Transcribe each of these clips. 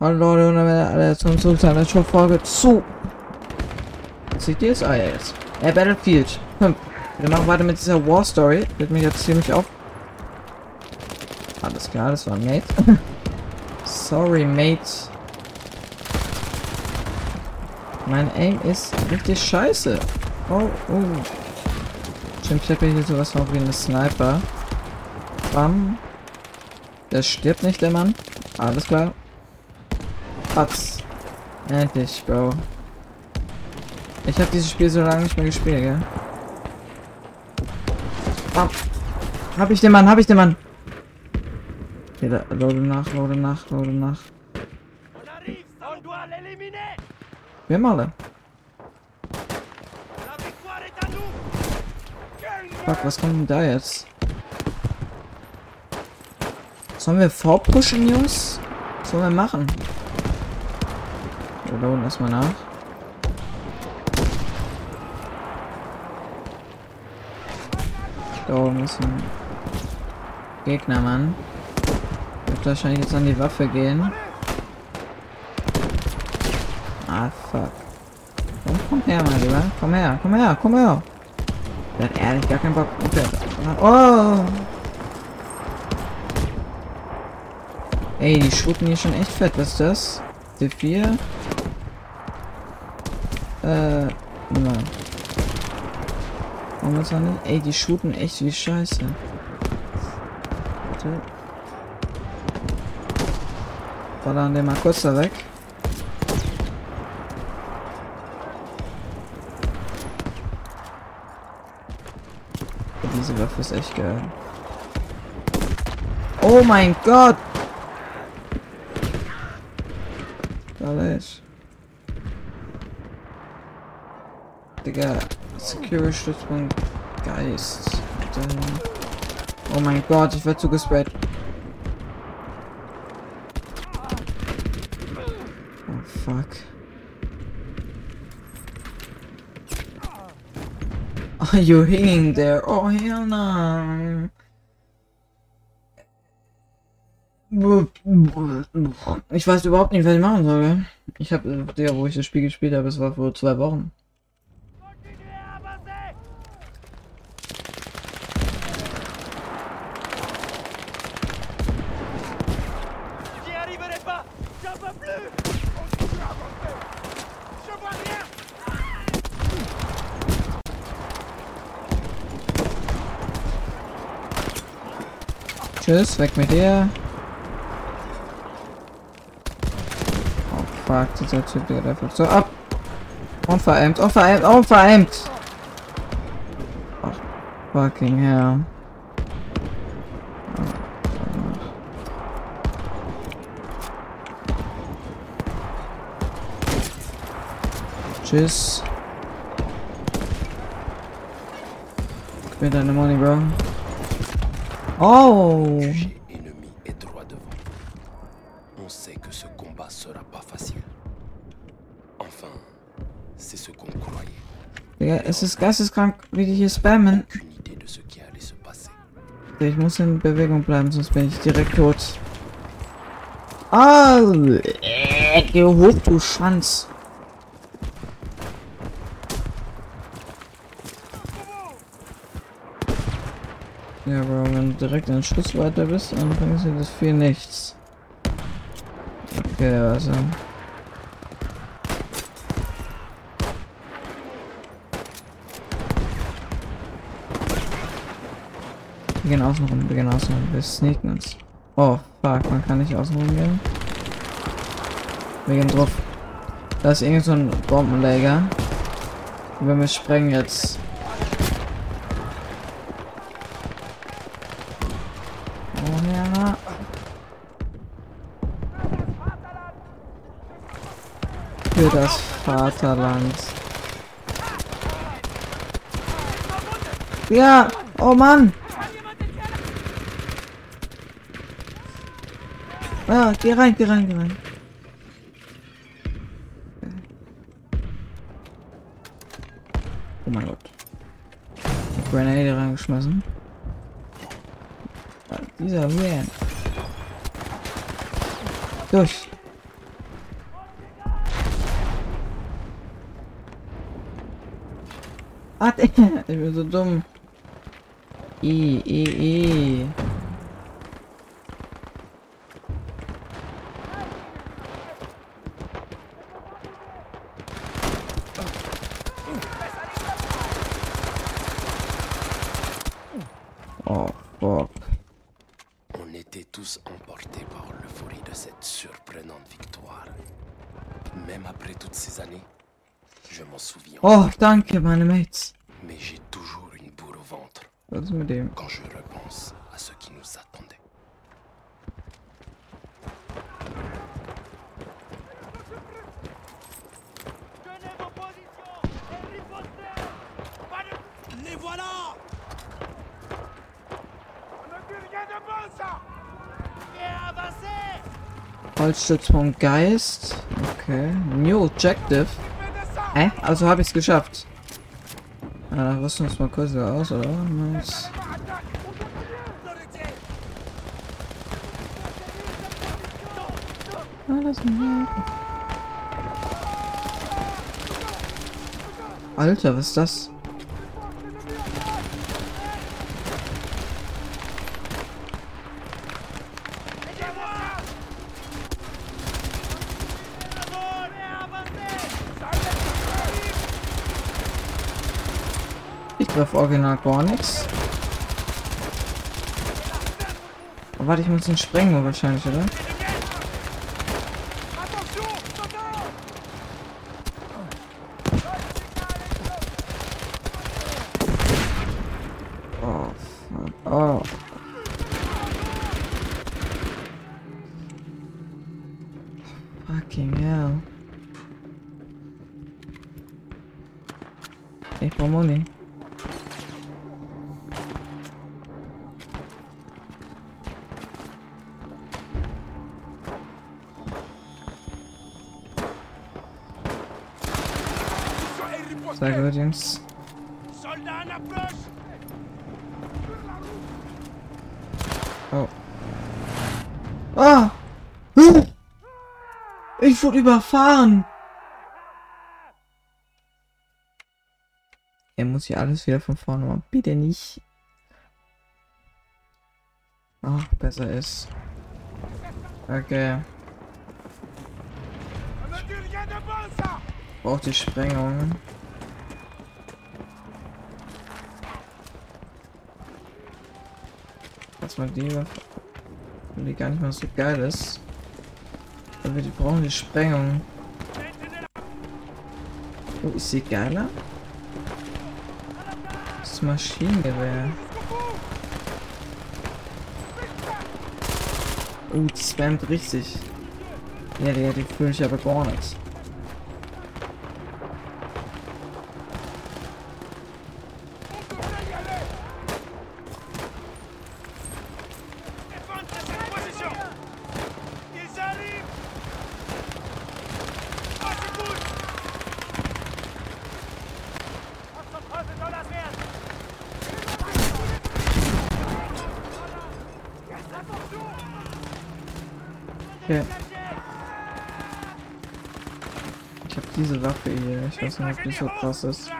Hallo Leute und alle zum einer Folge zu. Ja, jetzt. Äh, Battlefield 5. Wir machen weiter mit dieser War Story. Wird mich jetzt ziemlich auf. Alles klar, das war ein Mate. Sorry, Mate. Mein Aim ist richtig scheiße. Oh, oh. Stimmt, ich habe hier sowas noch wie eine Sniper. Bam. Der stirbt nicht, der Mann. Alles klar. Patz. Endlich, Bro. Ich habe dieses Spiel so lange nicht mehr gespielt, gell? Bam. Hab ich den Mann, hab ich den Mann. Okay, da, loade nach, loade nach, loade nach. Wir haben alle. Fuck, was kommt denn da jetzt? Sollen wir vorpushen, Jungs? Was sollen wir machen? Wir laden erstmal nach. Da oben ist ein Gegner, Mann. Wird wahrscheinlich jetzt an die Waffe gehen. Ah, fuck. Komm, komm her, mein Lieber. Komm her, komm her, komm her. Der hat ehrlich gar keinen Bock. Oh! Ey, die shooten hier schon echt fett. Was ist das? D4? Äh, nein. Ist er nicht? Ey, die shooten echt wie scheiße. Warte. Ballern den mal kurz da weg. Diese Waffe ist echt geil. Oh mein Gott! Alles. Digga, Secure Stützpunkt Geist. Dann oh mein Gott, ich werde zugesprayt. Oh fuck. Are you hanging there? Oh hell no. Ich weiß überhaupt nicht, was ich machen soll. Ich habe, wo ich das Spiel gespielt habe, es war vor zwei Wochen. Tschüss, weg mit dir. Oh fuck, dieser Typ geht einfach so ab. Unvereimt, unvereimt, unvereimt. Oh, fucking hell. Tschüss. Gib mir deine Money, Bro. Oh ennemi est droit devant. On sait que ce combat sera pas facile. Enfin, c'est ce qu'on croyait. Digga, es ist geisteskrank, wie die hier spammen. Ich muss in Bewegung bleiben, sonst bin ich direkt tot. Ah, geh hoch, du Schwanz. Ja, Bro, wenn du direkt einen Schuss weiter bist, dann bringt dir das viel nichts. Okay, also. Wir gehen außen rum, wir gehen außen rum, wir sneaken uns. Oh, fuck, man kann nicht außen rum gehen. Wir gehen drauf. Da ist irgend so ein Bombenleger. Und wir sprengen jetzt. Oh ja. Für das Vaterland. Ja, oh Mann. Ja, geh rein, geh rein, geh rein. Oh mein Gott. Grenade reingeschmissen. Ah, Dieser Man. Durch. Ah, bin so dumm. I, I, I. Oh, fuck. On était tous emportés par l'euphorie de cette surprenante victoire. Même après toutes ces années, je m'en souviens. Oh, danke, meine Mates. Holzstützpunkt Geist. Okay. New Objective. Hä? Also habe ich es geschafft. Ah, dann rüsten wir uns mal kurz aus, oder? Nice. Alter, was ist das? Ich treffe original gar nichts. Oh, warte, ich muss ihn sprengen wahrscheinlich, oder? Oh. Oh. Fucking hell. Ich brauche Money. Sehr gut, Oh. Ah! Ich wurde überfahren! Er muss hier alles wieder von vorne machen. Bitte nicht. Ach, besser ist. Okay. Braucht die Sprengung. Was mal die Waffe, die gar nicht mal so geil ist. Aber die brauchen die Sprengung. Oh, ist sie geiler? Das Maschinengewehr. Oh, die spammt richtig. Ja, die, die fühle ich aber gar nicht. Défendre cette position Ils arrivent Ah, c'est cool On se creuse dans la merde Okay. Ich habe diese Waffe hier. Ich weiß nicht, ob die so krass ist.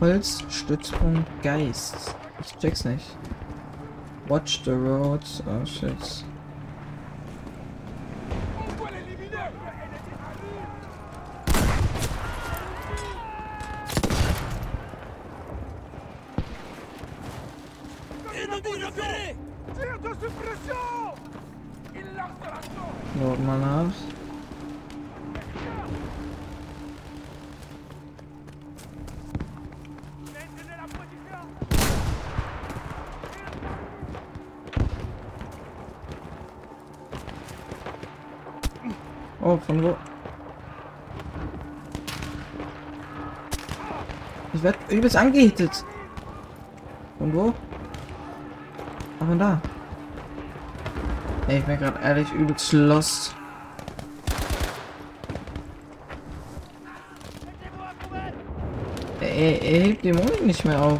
Holzstützpunkt Geist. Ich check's nicht. Watch the road. Oh shit. Oh, von wo? Ich werd übelst angehittet. Von wo? Ach, von da. Ey, ich bin gerade ehrlich übelst lost. Er, er hebt die Moni nicht mehr auf.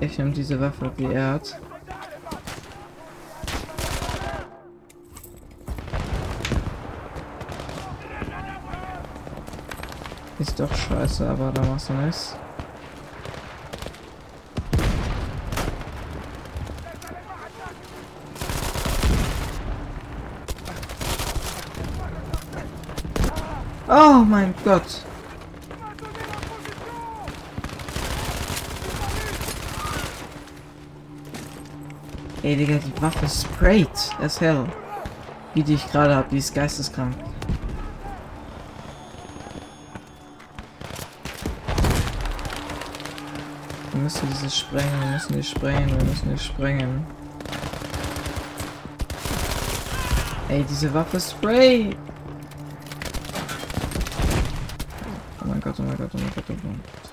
Ich nehme diese Waffe, die er hat. Ist doch scheiße, aber da machst du nichts. Oh mein Gott. Ey, Digga, die Waffe sprayt as hell. Die, die ich gerade habe, die ist geisteskrank. Müssen dieses sprengen, wir müssen die sprengen, wir müssen die sprengen. Ey, diese Waffe sprayt. Oh mein Gott, oh mein Gott, oh mein Gott, oh mein Gott.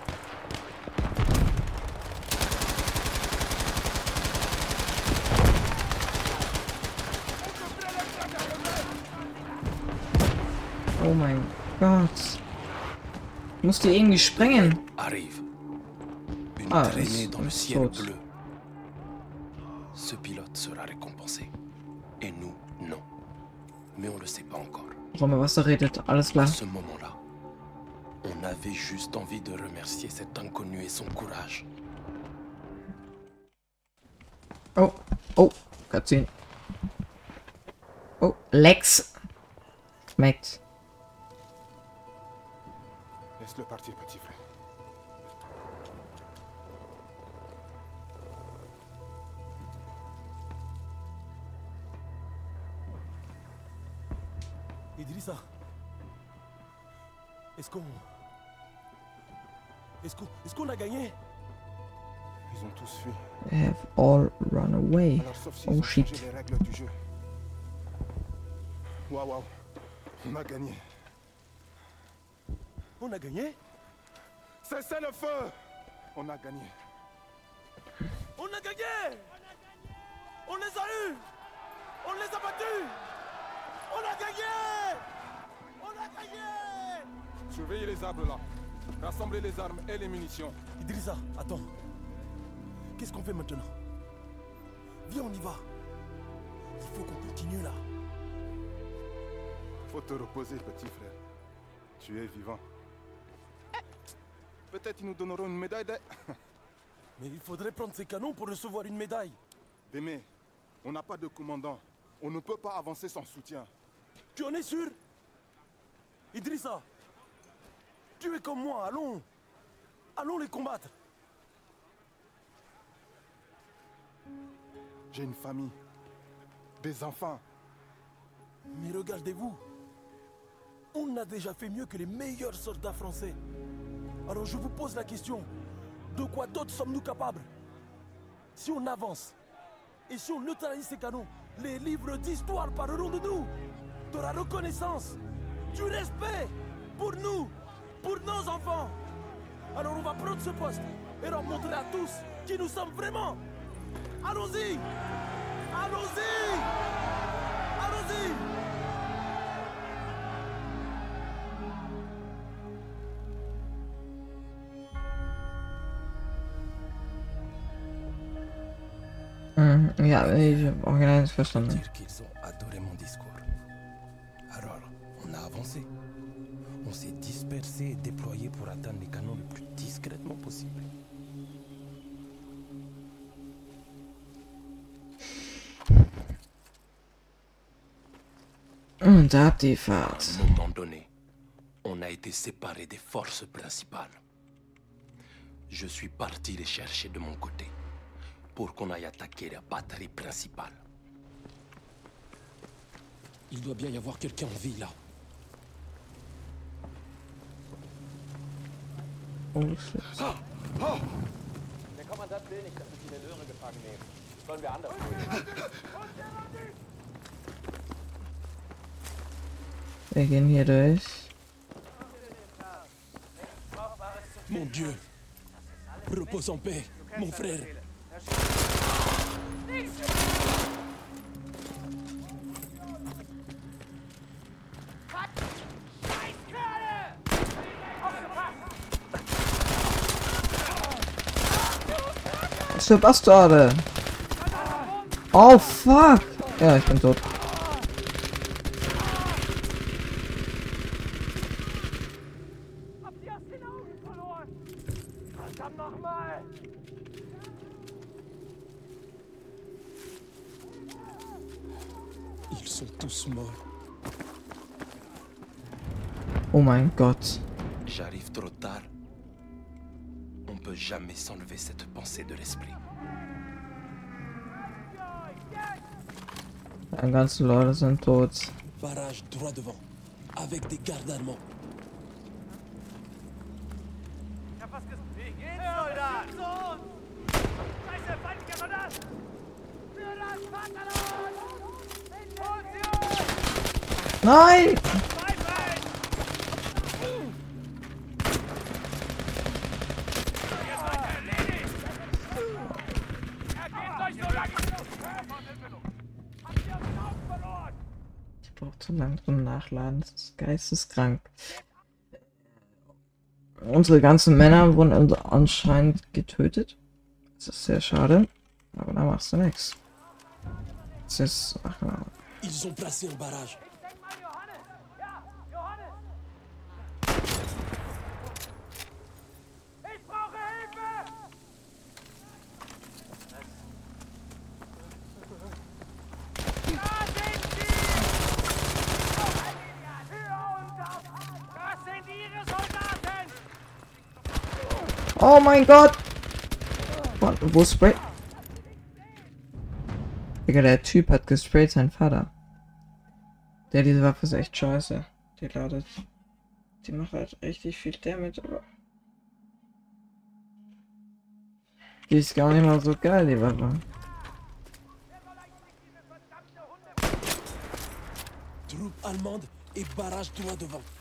Oh mein Gott. Ich muss die irgendwie sprengen. Arrive. Ah, traînée es- dans le ciel saute. bleu. Ce pilote sera récompensé. Et nous, non. Mais on le sait pas encore. Warum Wasser redet, alles À ce moment-là, on avait juste envie de remercier cet inconnu et son courage. Oh, oh, Cutscene. Oh, Lex. Schmeckt. Laisse-le partir, petit Idrissa Est-ce qu'on... Est-ce qu'on est qu'on a gagné? Ils ont tous fui. They have all run away. Alors, sauf s'ils Oh, ont shit. changé les règles du jeu. Waouh, waouh. On a gagné. On a gagné? Cessez le feu On a gagné. On a gagné On les a eus On les a battus On a gagné On a gagné Surveillez les arbres là. Rassemblez les armes et les munitions. Idrissa, attends. Qu'est-ce qu'on fait maintenant? Viens, on y va. Il faut qu'on continue là. Faut te reposer, petit frère. Tu es vivant. Peut-être ils nous donneront une médaille de... Mais il faudrait prendre ces canons pour recevoir une médaille. Démé, on n'a pas de commandant. On ne peut pas avancer sans soutien. Tu en es sûr? Idrissa Tu es comme moi, allons Allons les combattre J'ai une famille. Des enfants. Mais regardez-vous On a déjà fait mieux que les meilleurs soldats français. Alors je vous pose la question, de quoi d'autre sommes-nous capables? Si on avance et si on neutralise ces canons, les livres d'histoire parleront de nous, de la reconnaissance, du respect pour nous, pour nos enfants. Alors on va prendre ce poste et leur montrer à tous qui nous sommes vraiment. Allons-y Allons-y Allons-y ich hab original nicht verstanden. Dire qu'ils ont adoré mon discours. Alors, on a avancé. On s'est dispersé et déployé pour atteindre les canons le plus discrètement possible. Und ab die À un moment donné, on a été séparés des forces principales. Je suis parti les chercher de mon côté pour qu'on aille attaquer la batterie principale. Il doit bien y avoir quelqu'un en vie là. Oh shit. Der Kommandant will nicht, dass wir viele Löhre gefangen nehmen. Sollen wir anders tun? Wir gehen hier durch. Mon Dieu Repose en paix, mon frère Für Bastarde? Oh fuck! Ja, ich bin tot. Habt ihr aus jamais s'enlever cette pensée de l'esprit. Ganzen Leute sind tot. Barrage droit devant. Avec des gardes allemands. Ich Nachladen. Das ist geisteskrank. Unsere ganzen Männer wurden anscheinend getötet. Das ist sehr schade. Aber da machst du nichts. Das ist. Ach ja. Ils ont placé un barrage. Denk mal, Johannes! Ja, Johannes! Ich brauche Hilfe! Da sind sie! Hör uns auf! Das sind ihre Soldaten! Oh mein Gott! Warte, wo spray? Digga, der Typ hat gesprayt seinen Vater. Der, diese Waffe ist echt scheiße. Die ladet. Die macht halt richtig viel Damage, aber. Die ist gar nicht mal so geil, die Waffe. Troupe allemande et barrage droit devant.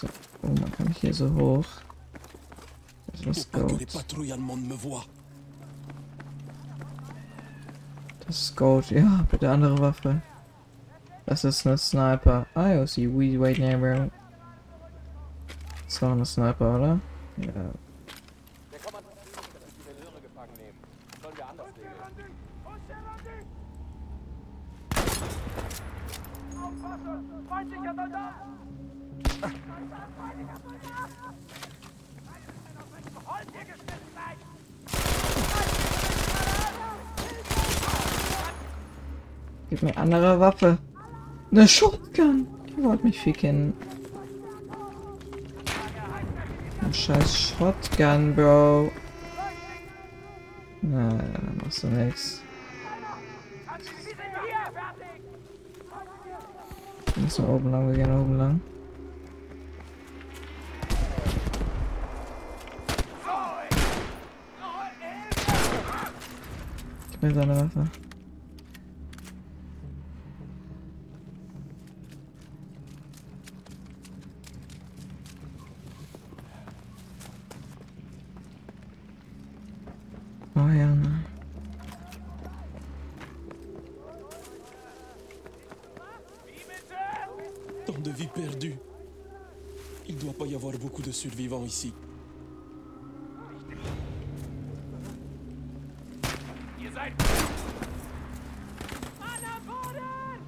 So. Oh, man kann hier so hoch. Das ist Gold. voient. Das ist Gold. Ja, bitte andere Waffe. Das ist eine Sniper. Ah, sie we wait neighbor. Das war eine Sniper, oder? Ja. Gib mir andere Waffe. Eine Shotgun. Die wollte mich ficken. Ein scheiß Shotgun, Bro. Na, dann machst du nix. Fertig! Wir müssen oben lang, wir gehen oben lang. Gib mir seine Waffe. Ici. Ihr seid... Mann am Boden!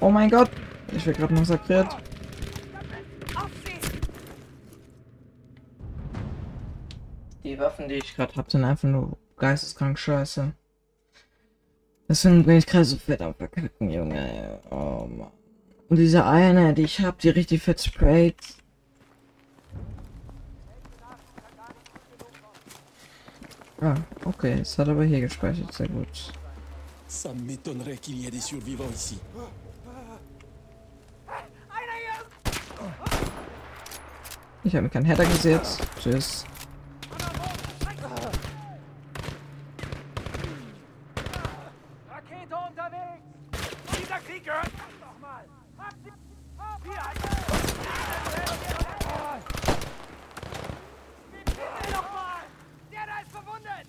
Oh mein Gott! Ich werde gerade massakriert. Die Waffen, die ich gerade habe, sind einfach nur geisteskrank scheiße. Deswegen bin ich gerade so fett am Verkacken, Junge. Oh Mann. Und diese eine, die ich habe, die richtig fett sprayt. Ah, okay. Es hat aber hier gespeichert. Sehr gut. Ça m'étonnerait qu'il y ait des survivants ici. Ich habe mir keinen Header gesetzt. Tschüss. Rakete unterwegs! Dieser Krieg gehört uns doch mal! Habt sie... Habt ihr Bitte noch mal! Der da ist verwundet!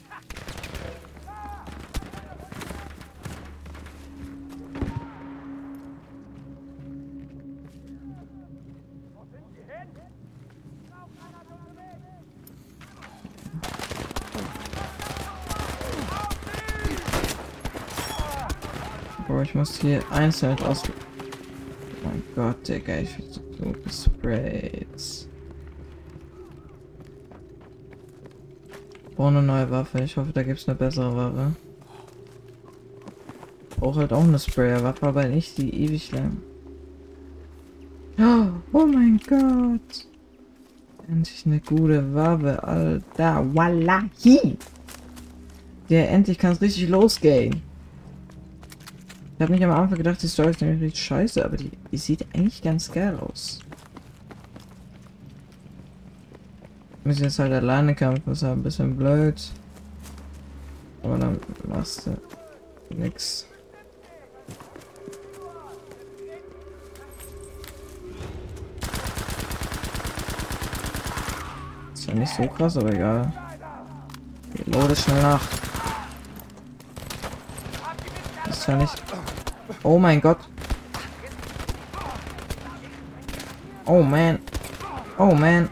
Bro, ich muss hier einzeln aus... Oh mein Gott, Digga, ich bin so gesprayt. Brauche eine neue Waffe. Ich hoffe, da gibt es eine bessere Waffe. Brauche halt auch eine Sprayer-Waffe, aber nicht die ewig lang. Oh mein Gott. Endlich eine gute Waffe, Alter. Wallahi. Ja, endlich kann es richtig losgehen. Ich habe nicht am Anfang gedacht, die Story ist nämlich richtig scheiße, aber die, die sieht eigentlich ganz geil aus. Müssen jetzt halt alleine kämpfen, ist halt ein bisschen blöd. Aber dann machst du nix. Ist ja nicht so krass, aber egal. Ich loade schnell nach. Ja nicht. Oh mein Gott. Oh man. Oh man.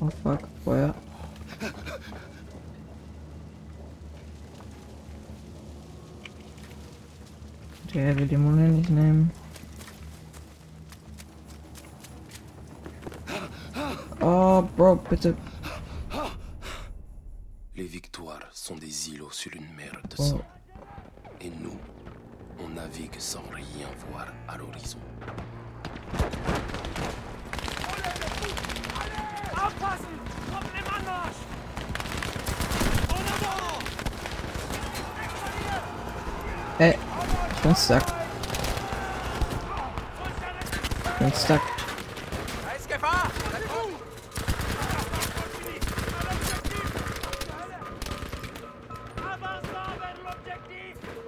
Oh fuck, Feuer. Der will die Mune nicht nehmen. Oh, Bro, bitte. Les victoires sont des îlots sur une mer de Oh. sang. Ey, ich bin stuck. Ich bin stuck.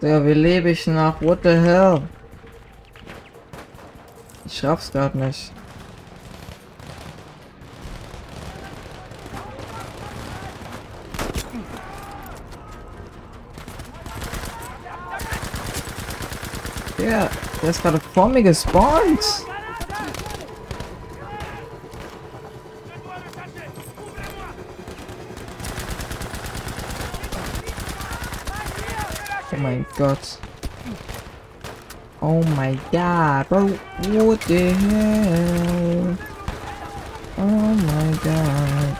Ja, wie lebe ich nach? What the hell? Ich raff's grad nicht. Der ist gerade vor mir. Oh mein Gott. Oh my god, bro. What the hell? Oh my god.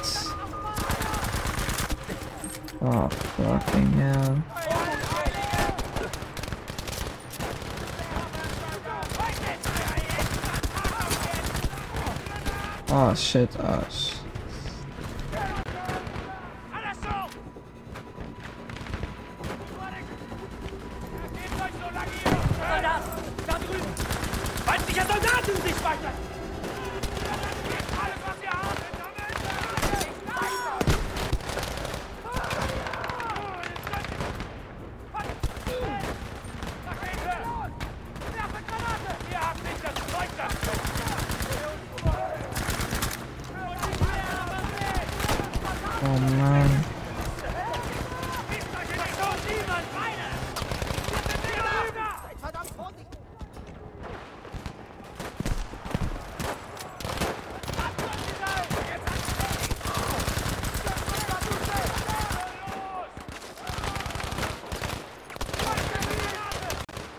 Oh, fucking hell. Oh shit, oh sh Alles so! Gebt euch so lange hier! Soldat! Da drüben! Feindlicher Soldaten sich weiter! Gebt alles, was ihr habt! Ihr habt nicht das Zeug dazu! Oh man.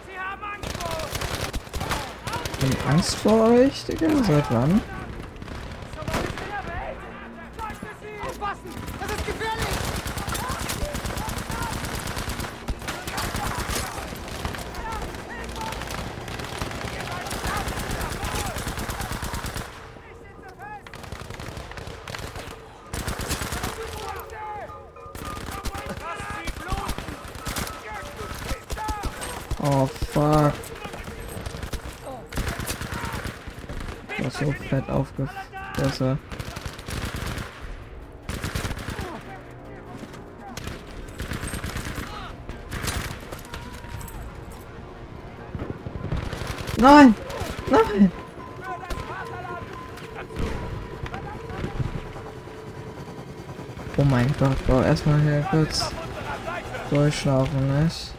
Sie haben Angst vor uns! Angst vor euch, Digga. Seit wann? Aufpassen! Das ist gefährlich! Oh fuck. Ich war so fett aufgefressen. Nein! Nein! Oh mein Gott, boah, erstmal hier kurz durchschlafen, nicht?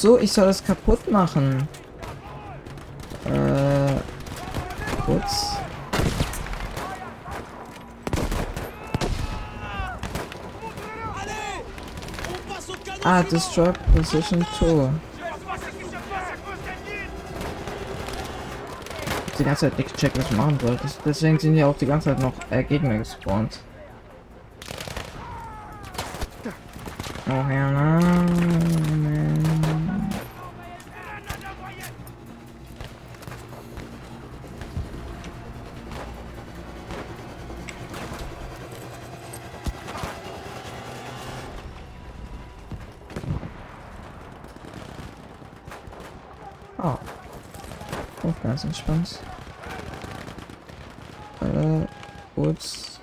So, ich soll das kaputt machen. Äh, kurz. Ah, destroy position 2. Die ganze Zeit nicht gecheckt, was ich machen soll. Das, deswegen sind hier auch die ganze Zeit noch äh, Gegner gespawnt. Oh, ganz entspannt. Äh, kurz.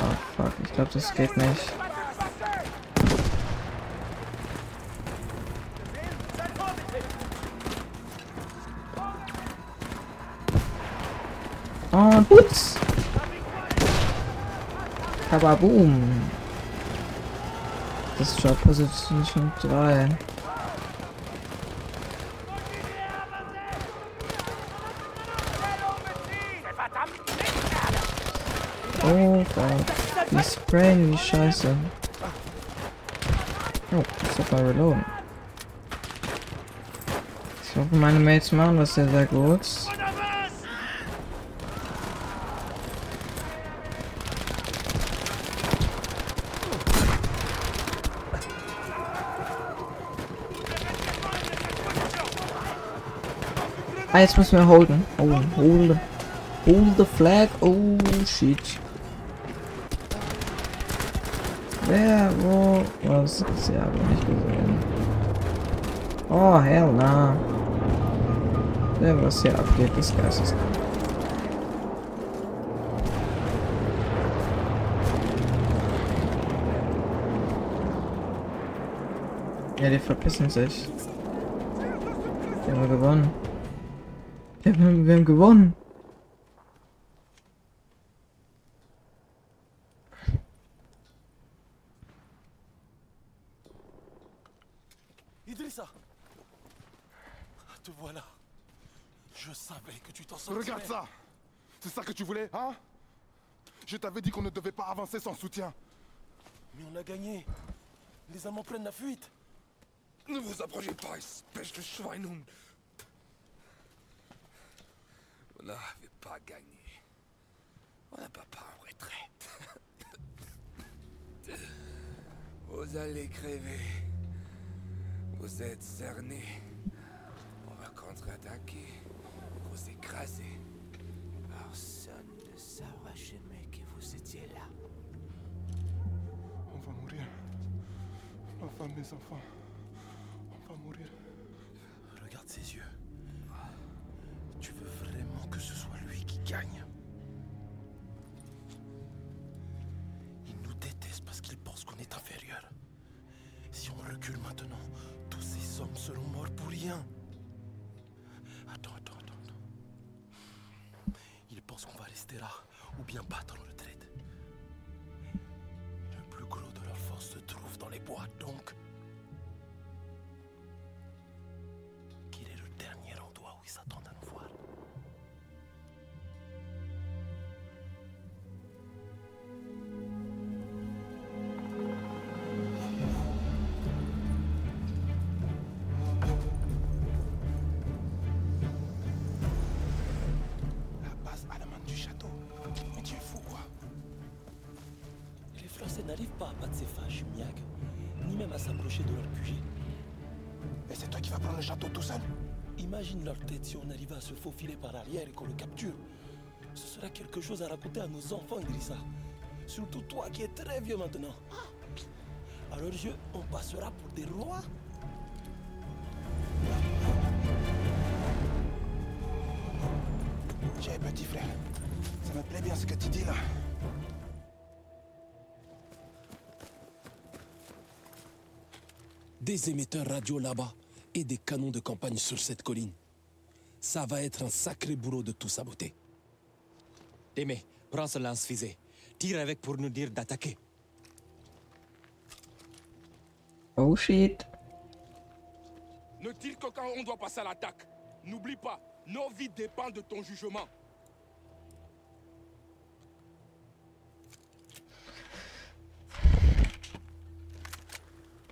Oh, fuck. Ich glaube, das geht nicht. Oh, Putz! Kababoom! Das ist Job Position 3. Gott. Die sprayen wie scheiße. Oh, ich soll mal reloaden. Ich hoffe, meine Mates machen das sehr, sehr gut. Ah, jetzt müssen wir holden. Oh, hold. Hold the flag. Oh, shit. Wer, wo, was? Sie haben nicht gesehen. Oh, hell na. Ja, was hier abgeht, ist geisteskrank. Ja, die verpissen sich. Die haben wir gewonnen. Ja, wir, haben, wir haben gewonnen. Savais que tu t'en sortirais. Regarde ça C'est ça que tu voulais, hein? Je t'avais dit qu'on ne devait pas avancer sans soutien. Mais on a gagné. Les Allemands prennent la fuite. Ne vous approchez pas, espèce de Schweinhund On n'avait pas gagné. On n'a pas pas en retraite. Vous allez crever. Vous êtes cernés. On va contre-attaquer. Vous écraser. Personne ne saura jamais que vous étiez là. On va mourir. Ma femme, mes enfants. On va mourir. Regarde ses yeux. Tu veux vraiment que ce soit lui qui gagne? Il nous déteste parce qu'il pense qu'on est inférieur. Si on recule maintenant, tous ces hommes seront morts pour rien. Ou bien battre en retraite. Le plus gros de leur force se trouve dans les bois, donc. N'arrivent pas à battre ces fâches miaques, ni même à s'approcher de leur QG. Et c'est toi qui vas prendre le château tout seul Imagine leur tête si on arrivait à se faufiler par arrière et qu'on le capture. Ce sera quelque chose à raconter à nos enfants, Idrissa. Surtout toi qui es très vieux maintenant. À leurs yeux, on passera pour des rois. Tiens, petit frère. Ça me plaît bien ce que tu dis là. Des émetteurs radio là-bas et des canons de campagne sur cette colline. Ça va être un sacré boulot de tout saboter. Témé, prends ce lance-fusée. Tire avec pour nous dire d'attaquer. Oh shit. Ne tire que quand on doit passer à l'attaque. N'oublie pas, nos vies dépendent de ton jugement.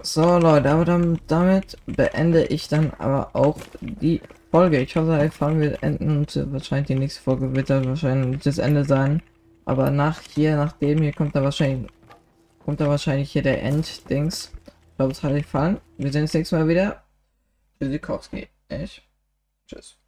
So Leute, aber dann, damit beende ich dann aber auch die Folge. Ich hoffe, die Folge wird enden und wahrscheinlich die nächste Folge wird dann wahrscheinlich das Ende sein. Aber nach hier, nach dem hier kommt da wahrscheinlich kommt da wahrscheinlich hier der End-Dings. Ich glaube, es hat euch gefallen. Wir sehen uns nächstes Mal wieder. Tschüssikowski. Ich. Tschüss.